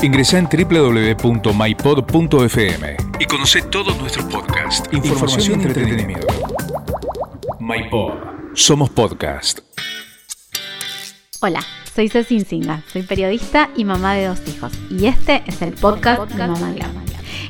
Ingresa en www.mypod.fm y conoce todos nuestros podcasts, información, y entretenimiento. MyPod. Somos podcast. Hola, soy Ceci Insinga, soy periodista y mamá de dos hijos. Y este es el podcast, de Mamá Glam.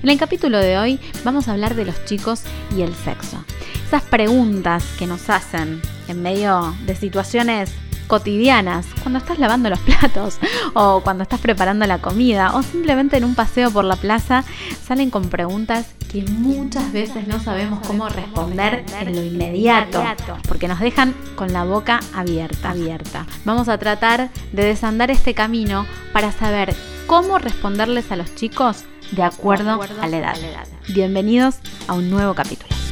En el capítulo de hoy vamos a hablar de los chicos y el sexo. Esas preguntas que nos hacen en medio de situaciones cotidianas, cuando estás lavando los platos o cuando estás preparando la comida o simplemente en un paseo por la plaza, salen con preguntas que muchas veces no sabemos cómo responder en lo inmediato, porque nos dejan con la boca abierta, abierta. Vamos a tratar de desandar este camino para saber cómo responderles a los chicos de acuerdo a la edad. Bienvenidos a un nuevo capítulo.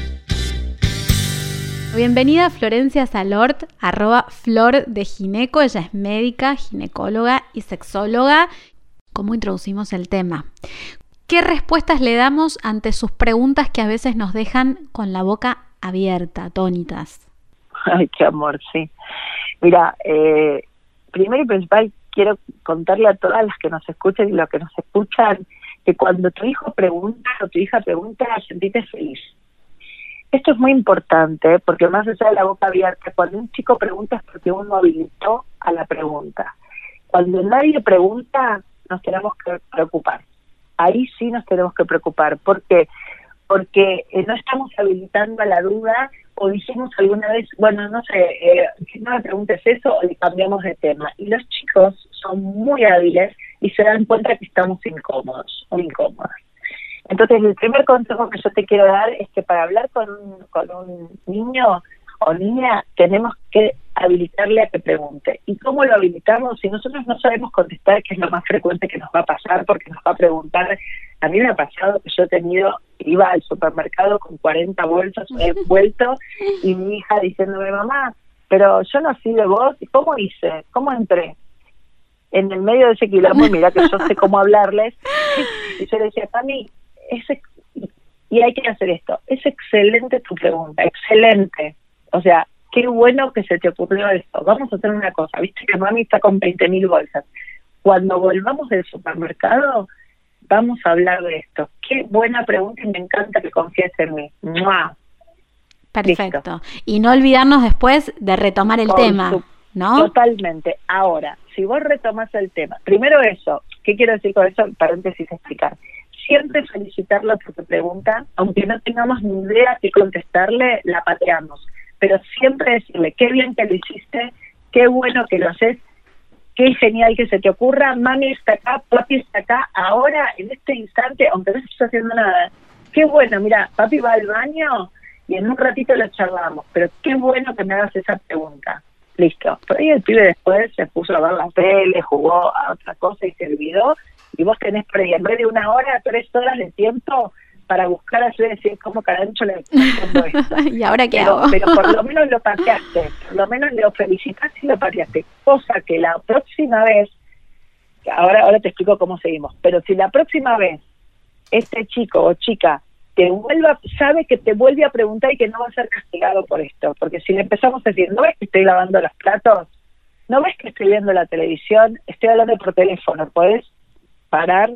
Bienvenida Florencia Salort, arroba Flor de Gineco. Ella es médica, ginecóloga y sexóloga. ¿Cómo introducimos el tema? ¿Qué respuestas le damos ante sus preguntas que a veces nos dejan con la boca abierta, atónitas? Ay, qué amor, sí. Mira, eh, primero y principal quiero contarle a todas las que nos escuchan y los que nos escuchan que cuando tu hijo pregunta o tu hija pregunta, sentite feliz esto es muy importante porque más allá de la boca abierta, cuando un chico pregunta es porque uno habilitó a la pregunta. Cuando nadie pregunta, nos tenemos que preocupar. Ahí sí nos tenemos que preocupar. ¿Por qué? Porque eh, no estamos habilitando a la duda o dijimos alguna vez, bueno, no sé, eh, si no me preguntes eso o le cambiamos de tema. Y los chicos son muy hábiles y se dan cuenta que estamos incómodos o incómodas. Entonces, el primer consejo que yo te quiero dar es que para hablar con un, con un niño o niña tenemos que habilitarle a que pregunte. ¿Y cómo lo habilitamos? Si nosotros no sabemos contestar, que es lo más frecuente que nos va a pasar, porque nos va a preguntar, a mí me ha pasado que yo he tenido, iba al supermercado con 40 bolsas, he vuelto, y mi hija diciéndome, mamá, pero yo no nací de vos, ¿cómo hice? ¿Cómo entré? En el medio de ese quilombo, mira que yo sé cómo hablarles, y yo le decía, mí es, y hay que hacer esto. Es excelente tu pregunta, excelente. O sea, qué bueno que se te ocurrió esto. Vamos a hacer una cosa. Viste que mami está con 20 mil bolsas. Cuando volvamos del supermercado, vamos a hablar de esto. Qué buena pregunta y me encanta que confíes en mí. Perfecto. Y no olvidarnos después de retomar el tema, ¿no? Totalmente. Ahora, si vos retomas el tema, primero eso, ¿qué quiero decir con eso? Paréntesis explicar siempre felicitarla por tu pregunta, aunque no tengamos ni idea qué contestarle, la pateamos. Pero siempre decirle, qué bien que lo hiciste, qué bueno que lo haces, qué genial que se te ocurra, mami está acá, papi está acá, ahora, en este instante, aunque no estés haciendo nada. Qué bueno, mira, papi va al baño y en un ratito lo charlamos, pero qué bueno que me hagas esa pregunta. Listo. Por ahí el pibe después se puso a ver la tele, jugó a otra cosa y se olvidó y vos tenés por ahí, en vez de una hora, tres horas de tiempo para buscar a decir cómo carancho le esto. ¿Y ahora qué pero, Pero por lo menos lo pateaste, por lo menos lo felicitaste y lo pateaste. Cosa que la próxima vez, ahora, ahora te explico cómo seguimos, pero si la próxima vez este chico o chica te vuelva, sabe que te vuelve a preguntar y que no va a ser castigado por esto, porque si le empezamos a decir, ¿no ves que estoy lavando los platos? ¿No ves que estoy viendo la televisión? Estoy hablando por teléfono, ¿podés parar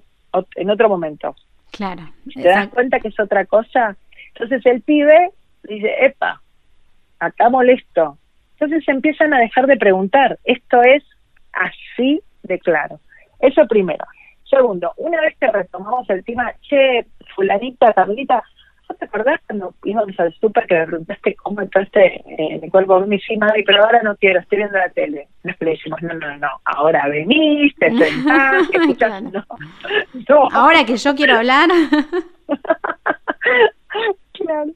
en otro momento. Claro. ¿Te das cuenta que es otra cosa? Entonces el pibe dice, epa, acá molesto. Entonces empiezan a dejar de preguntar. Esto es así de claro. Eso primero. Segundo, una vez que retomamos el tema, che, fulanita, Carlita, te acordás cuando íbamos al súper que le preguntaste cómo entraste en el cuerpo de mi sí, madre, pero ahora no quiero, estoy viendo la tele? le decimos, no, no, no, ahora venís, te sentás, escuchás, no. no. Ahora que yo quiero hablar. claro,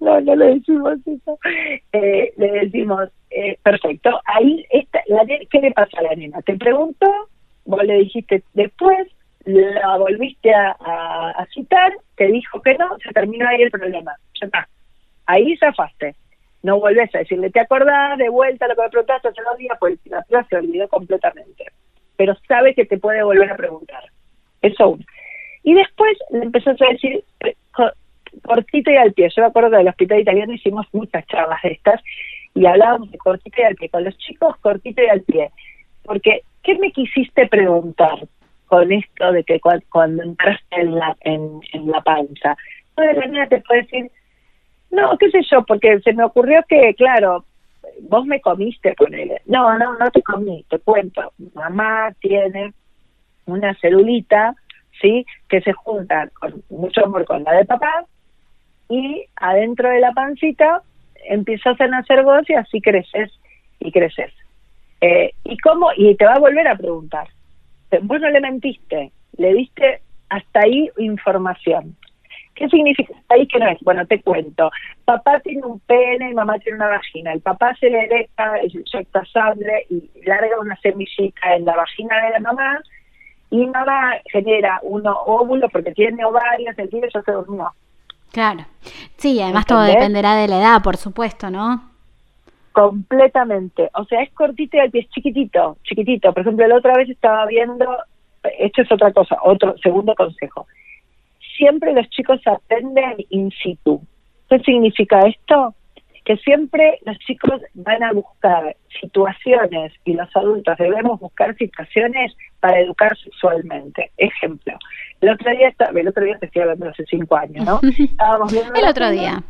no, no le decimos eso. Eh, le decimos, eh, perfecto, ahí, está, la, ¿qué le pasa a la nena? Te pregunto, vos le dijiste después, la volviste a, citar, te dijo que no, se terminó ahí el problema. Ya está. Ahí zafaste. No vuelves a decirle, ¿te acordás de vuelta lo que me preguntaste hace dos días? Pues la prueba se olvidó completamente. Pero sabe que te puede volver a preguntar. Eso uno. Y después le empezás a decir, eh, cortito y al pie. Yo me acuerdo que en el hospital italiano hicimos muchas charlas de estas y hablábamos de cortito y al pie. Con los chicos, cortito y al pie. Porque, ¿qué me quisiste preguntar? Con esto de que cuando entraste en la, en, la panza? Entonces la niña te puede decir, no, qué sé yo, porque se me ocurrió que, claro, vos me comiste con él. No, no, no te comí, te cuento. Mamá tiene una celulita, ¿sí? Que se junta con mucho amor con la de papá y adentro de la pancita empiezas a nacer vos y así creces y creces. Eh, ¿Y cómo? Y te va a volver a preguntar. Vos no le mentiste, le diste hasta ahí información. ¿Qué significa ahí que no es? Bueno, te cuento. Papá tiene un pene y mamá tiene una vagina. El papá se le erecta, inyecta sangre y larga una semillita en la vagina de la mamá y mamá genera uno óvulo porque tiene ovarios, el tío ya se durmió. Claro. Sí, además todo dependerá de la edad, por supuesto, ¿no? Completamente. O sea, es cortito y el pie es chiquitito, chiquitito. Por ejemplo, la otra vez estaba viendo, esto es otra cosa, otro segundo consejo. Siempre los chicos aprenden in situ. ¿Qué significa esto? Que siempre los chicos van a buscar situaciones y los adultos debemos buscar situaciones para educar sexualmente. Ejemplo, el otro día, el otro día te estoy hablando hace cinco años, ¿no? Estábamos viendo el otro día.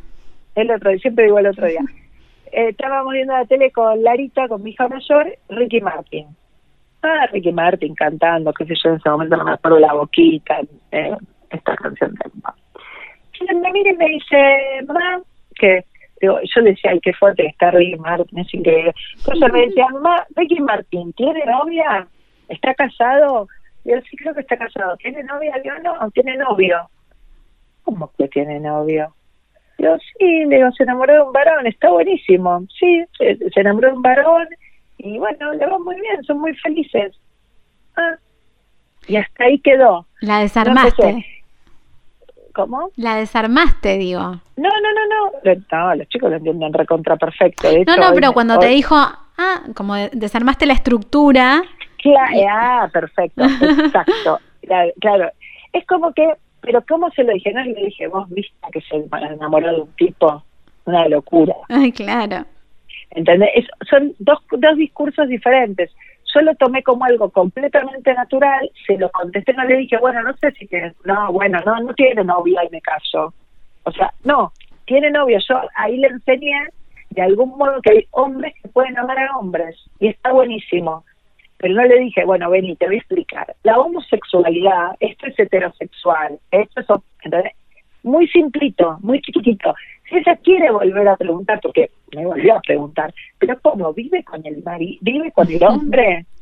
El otro día, siempre digo el otro día. Eh, estábamos viendo la tele con Larita, con mi hija mayor, Ricky Martin. Ah, Ricky Martin cantando, qué sé yo, en ese momento no me acuerdo la boquita, eh, esta canción de. Y me mira y me dice, mamá, que digo, yo le decía, ay, qué fuerte está Ricky Martin, es increíble. Entonces me decía, mamá, Ricky Martin, ¿tiene novia? ¿Está casado? Y él sí creo que está casado. ¿Tiene novia? Yo no, tiene novio. ¿Cómo que tiene novio? Yo sí, le digo, se enamoró de un varón, está buenísimo. Sí, se, enamoró de un varón y bueno, le va muy bien, son muy felices. Ah, y hasta ahí quedó. La desarmaste. ¿Cómo? La desarmaste, digo. No, no, no, no. No, los chicos lo entienden recontra perfecto. no, no, pero cuando te dijo, ah, como desarmaste la estructura. Claro, ah, perfecto, exacto. Claro, es como que, pero ¿cómo se lo dije? No le dije, vos viste que se enamoró de un tipo, una locura. Ay, claro. ¿Entendés? son dos, dos discursos diferentes. Yo lo tomé como algo completamente natural, se lo contesté, no le dije, bueno, no sé si tiene, no, bueno, no, no tiene novia y me caso. O sea, no, tiene novio. Yo ahí le enseñé de algún modo que hay hombres que pueden amar a hombres y está buenísimo pero no le dije, bueno, vení, te voy a explicar. La homosexualidad, esto es heterosexual, esto es, ¿entendés? muy simplito, muy chiquitito. Si ella quiere volver a preguntar, porque me volvió a preguntar, pero ¿cómo? ¿Vive con el marido? ¿Vive con el hombre?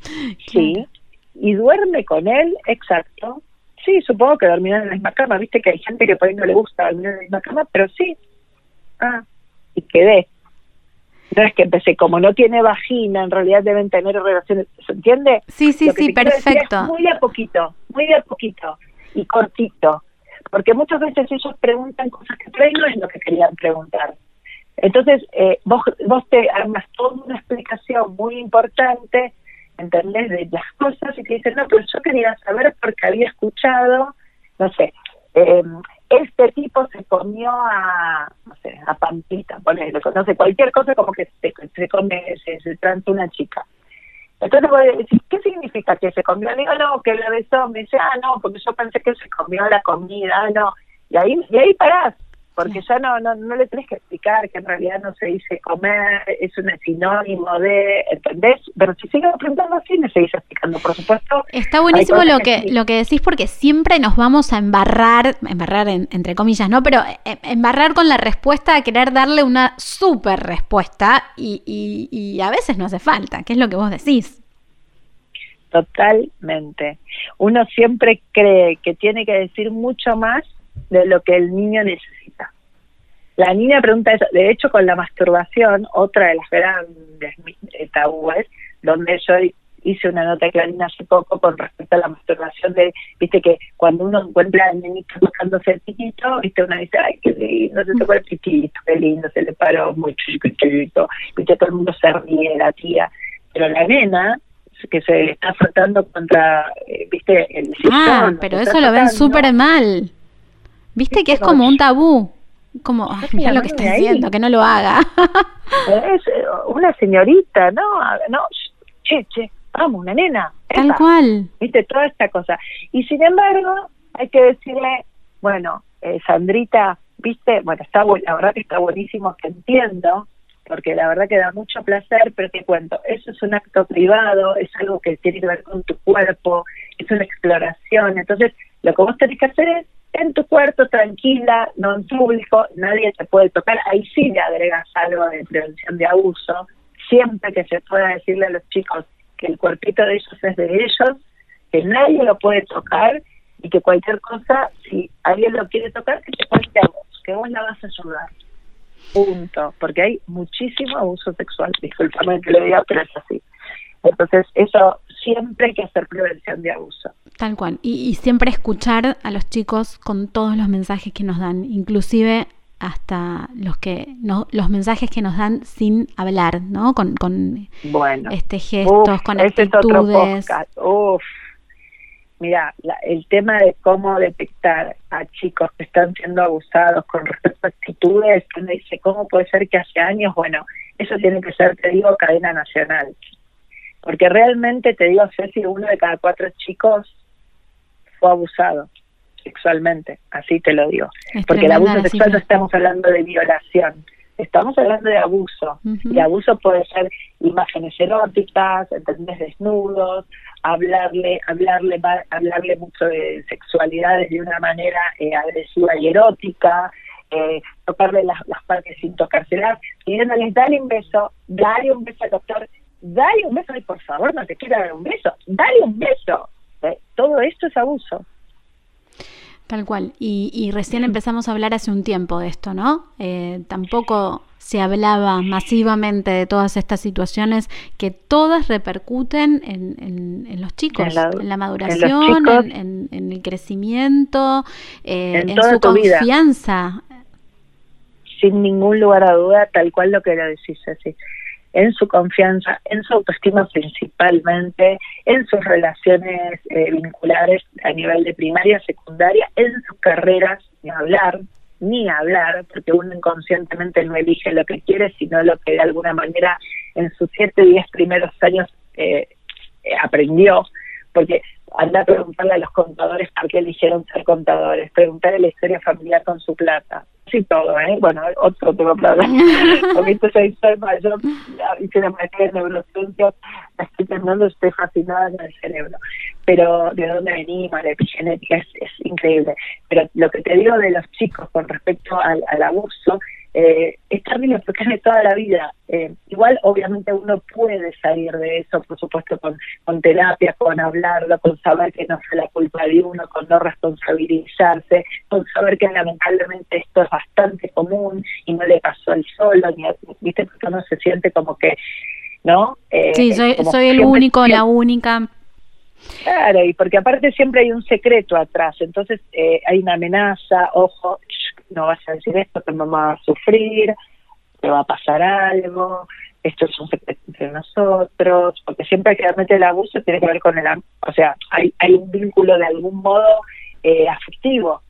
Sí. ¿Y duerme con él? Exacto. Sí, supongo que dormirán en la misma cama. Viste que hay gente que por ahí no le gusta dormir en la misma cama, pero sí. Ah, y quedé. No es que empecé, como no tiene vagina, en realidad deben tener relaciones, ¿se entiende? Sí, sí, sí, perfecto. muy a poquito, muy a poquito y cortito, porque muchas veces ellos preguntan cosas que no es lo que querían preguntar. Entonces, eh, vos, vos te armas toda una explicación muy importante, ¿entendés? De las cosas y te dicen, no, pero yo quería saber porque había escuchado, no sé, eh, este tipo se comió a, a Pampita, no sé, cualquier cosa como que se, se come, se, se una chica. Entonces voy a decir, ¿qué significa que se comió? Le digo, no, que la besó. Me dice, ah, no, porque yo pensé que se comió la comida, ah, no. Y ahí, y ahí parás porque ya no, no, no le tenés que explicar que en realidad no se dice comer, es un sinónimo de, ¿entendés? Pero si sigue preguntando así, me seguís explicando, por supuesto. Está buenísimo lo que, lo que decís porque siempre nos vamos a embarrar, embarrar entre comillas, ¿no? Pero eh, embarrar con la respuesta a querer darle una súper respuesta y, y, y a veces no hace falta, que es lo que vos decís. Totalmente. Uno siempre cree que tiene que decir mucho más de lo que el niño necesita. La niña pregunta eso, de hecho con la masturbación, otra de las grandes tabúes, donde yo hice una nota clarina hace poco con respecto a la masturbación de, viste que cuando uno encuentra al niñito tocándose el pitito, viste, uno dice, ay, qué lindo, se tocó el pitito, qué lindo, se le paró muy chiquitito, viste, todo el mundo se ríe, la tía, pero la nena que se está frotando contra, eh, viste, el Ah, pero eso lo ven súper mal. Viste que es como un tabú. Como, mira lo que está haciendo, que no lo haga. es eh, una señorita, ¿no? No, che, che, vamos, una nena. Tal cual. Viste, toda esta cosa. Y sin embargo, hay que decirle, bueno, eh, Sandrita, viste, bueno, está la verdad que está buenísimo, que entiendo, porque la verdad que da mucho placer, pero te cuento, eso es un acto privado, es algo que tiene que ver con tu cuerpo, es una exploración, entonces lo que vos tenés que hacer es en tu cuarto, tranquila, no en público, nadie te puede tocar, ahí sí le agregas algo de prevención de abuso, siempre que se pueda decirle a los chicos que el cuerpito de ellos es de ellos, que nadie lo puede tocar y que cualquier cosa, si alguien lo quiere tocar, que te cuente a vos, que vos la vas a ayudar. Punto. Porque hay muchísimo abuso sexual. Disculpame que lo diga, pero es así. Entonces, eso siempre hay que hacer prevención de abuso. Tal cual. Y, y siempre escuchar a los chicos con todos los mensajes que nos dan, inclusive hasta los que no, los mensajes que nos dan sin hablar, ¿no? Con, con bueno, este gestos, con actitudes. Uf, mira, el tema de cómo detectar a chicos que están siendo abusados con respecto a actitudes, uno dice, ¿cómo puede ser que hace años? Bueno, eso tiene que ser, te digo, cadena nacional. Porque realmente, te digo, Ceci, uno de cada cuatro chicos fue abusado sexualmente, así te lo digo. Porque el abuso sexual no estamos hablando de violación, estamos hablando de abuso. Y abuso puede ser imágenes eróticas, ¿entendés? Desnudos, hablarle, hablarle, hablarle mucho de sexualidades de una manera eh, agresiva y erótica, eh, tocarle las, las partes sin tocárselas, pidiéndoles, dale un beso, dale un beso al doctor, dale un beso, y por favor, no te quiero dar un beso, dale un beso. Eh, todo esto es abuso. Tal cual. Y, y, recién empezamos a hablar hace un tiempo de esto, ¿no? Eh, tampoco se hablaba masivamente de todas estas situaciones que todas repercuten en, en, los chicos, en la, maduración, en, el crecimiento, eh, en, su confianza. Sin ningún lugar a duda, tal cual lo que lo decís así en su confianza, en su autoestima principalmente, en sus relaciones eh, vinculares a nivel de primaria, secundaria, en sus carreras, ni hablar, ni hablar, porque uno inconscientemente no elige lo que quiere, sino lo que de alguna manera en sus siete, diez primeros años eh, eh, aprendió, porque anda a preguntarle a los contadores por qué eligieron ser contadores, preguntarle la historia familiar con su plata, sí todo, ¿eh? Bueno, otro tema para Porque soy, soy mayor, hice la maestría de neurociencia, la estoy terminando, estoy fascinada con el cerebro. Pero de dónde venimos, la epigenética es, es increíble. Pero lo que te digo de los chicos con respecto al, al abuso eh, es porque es de toda la vida. Eh, igual, obviamente, uno puede salir de eso, por supuesto, con, con terapia, con hablarlo, con saber que no fue la culpa de uno, con no responsabilizarse, con saber que lamentablemente esto es bastante común y no le pasó al solo, ni viste, porque uno se siente como que, ¿no? Eh, sí, soy, soy el único, la única. Claro, y porque aparte siempre hay un secreto atrás, entonces eh, hay una amenaza, ojo, no vas a decir esto, que mamá va a sufrir, te va a pasar algo, esto es un secreto entre nosotros, porque siempre que realmente el abuso tiene que ver con el, o sea, hay, hay un vínculo de algún modo eh, afectivo,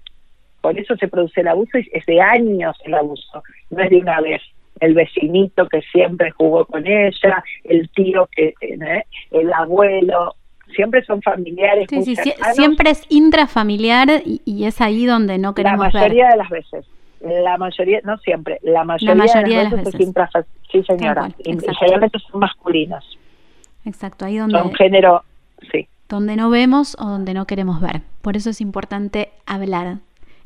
por eso se produce el abuso y es de años el abuso, no es de una vez el vecinito que siempre jugó con ella, el tío que, ¿eh? el abuelo, siempre son familiares. Sí, sí, siempre es intrafamiliar y, es ahí donde no queremos La mayoría de las veces. La mayoría, no siempre, la mayoría, de, las veces, es intrafamiliar. Sí, señora. y generalmente son masculinos. Exacto, ahí donde. Son género, sí. Donde no vemos o donde no queremos ver. Por eso es importante hablar.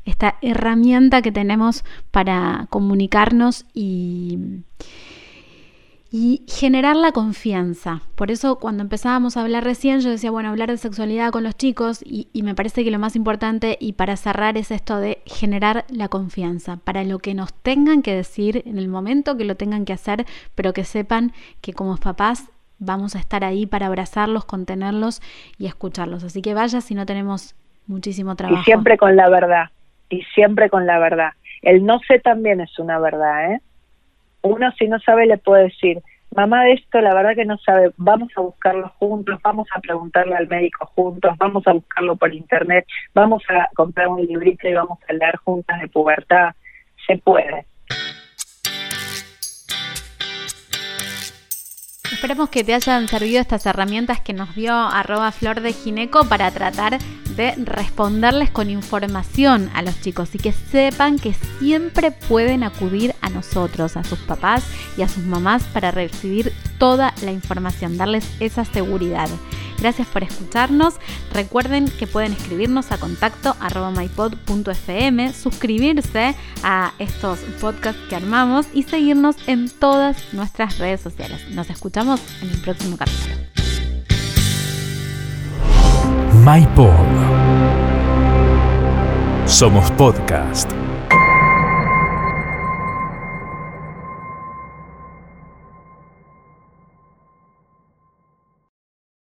Esta herramienta que tenemos para comunicarnos y y generar la confianza. Por eso cuando empezábamos a hablar recién, yo decía, bueno, hablar de sexualidad con los chicos y, me parece que lo más importante y para cerrar es esto de generar la confianza, para lo que nos tengan que decir en el momento que lo tengan que hacer, pero que sepan que como papás vamos a estar ahí para abrazarlos, contenerlos y escucharlos. Así que vaya si no tenemos muchísimo trabajo. Y siempre con la verdad, y siempre con la verdad. El no sé también es una verdad, ¿eh? Uno si no sabe le puede decir, mamá de esto la verdad que no sabe, vamos a buscarlo juntos, vamos a preguntarle al médico juntos, vamos a buscarlo por internet, vamos a comprar un librito y vamos a leer juntas de pubertad, se puede. Esperemos que te hayan servido estas herramientas que nos dio arroba flor de gineco para tratar de responderles con información a los chicos y que sepan que siempre pueden acudir a nosotros, a sus papás y a sus mamás para recibir toda la información, darles esa seguridad. Gracias por escucharnos. Recuerden que pueden escribirnos a contacto mypod.fm, suscribirse a estos podcasts que armamos y seguirnos en todas nuestras redes sociales. Nos escuchamos en el próximo capítulo. MyPod. Somos podcast.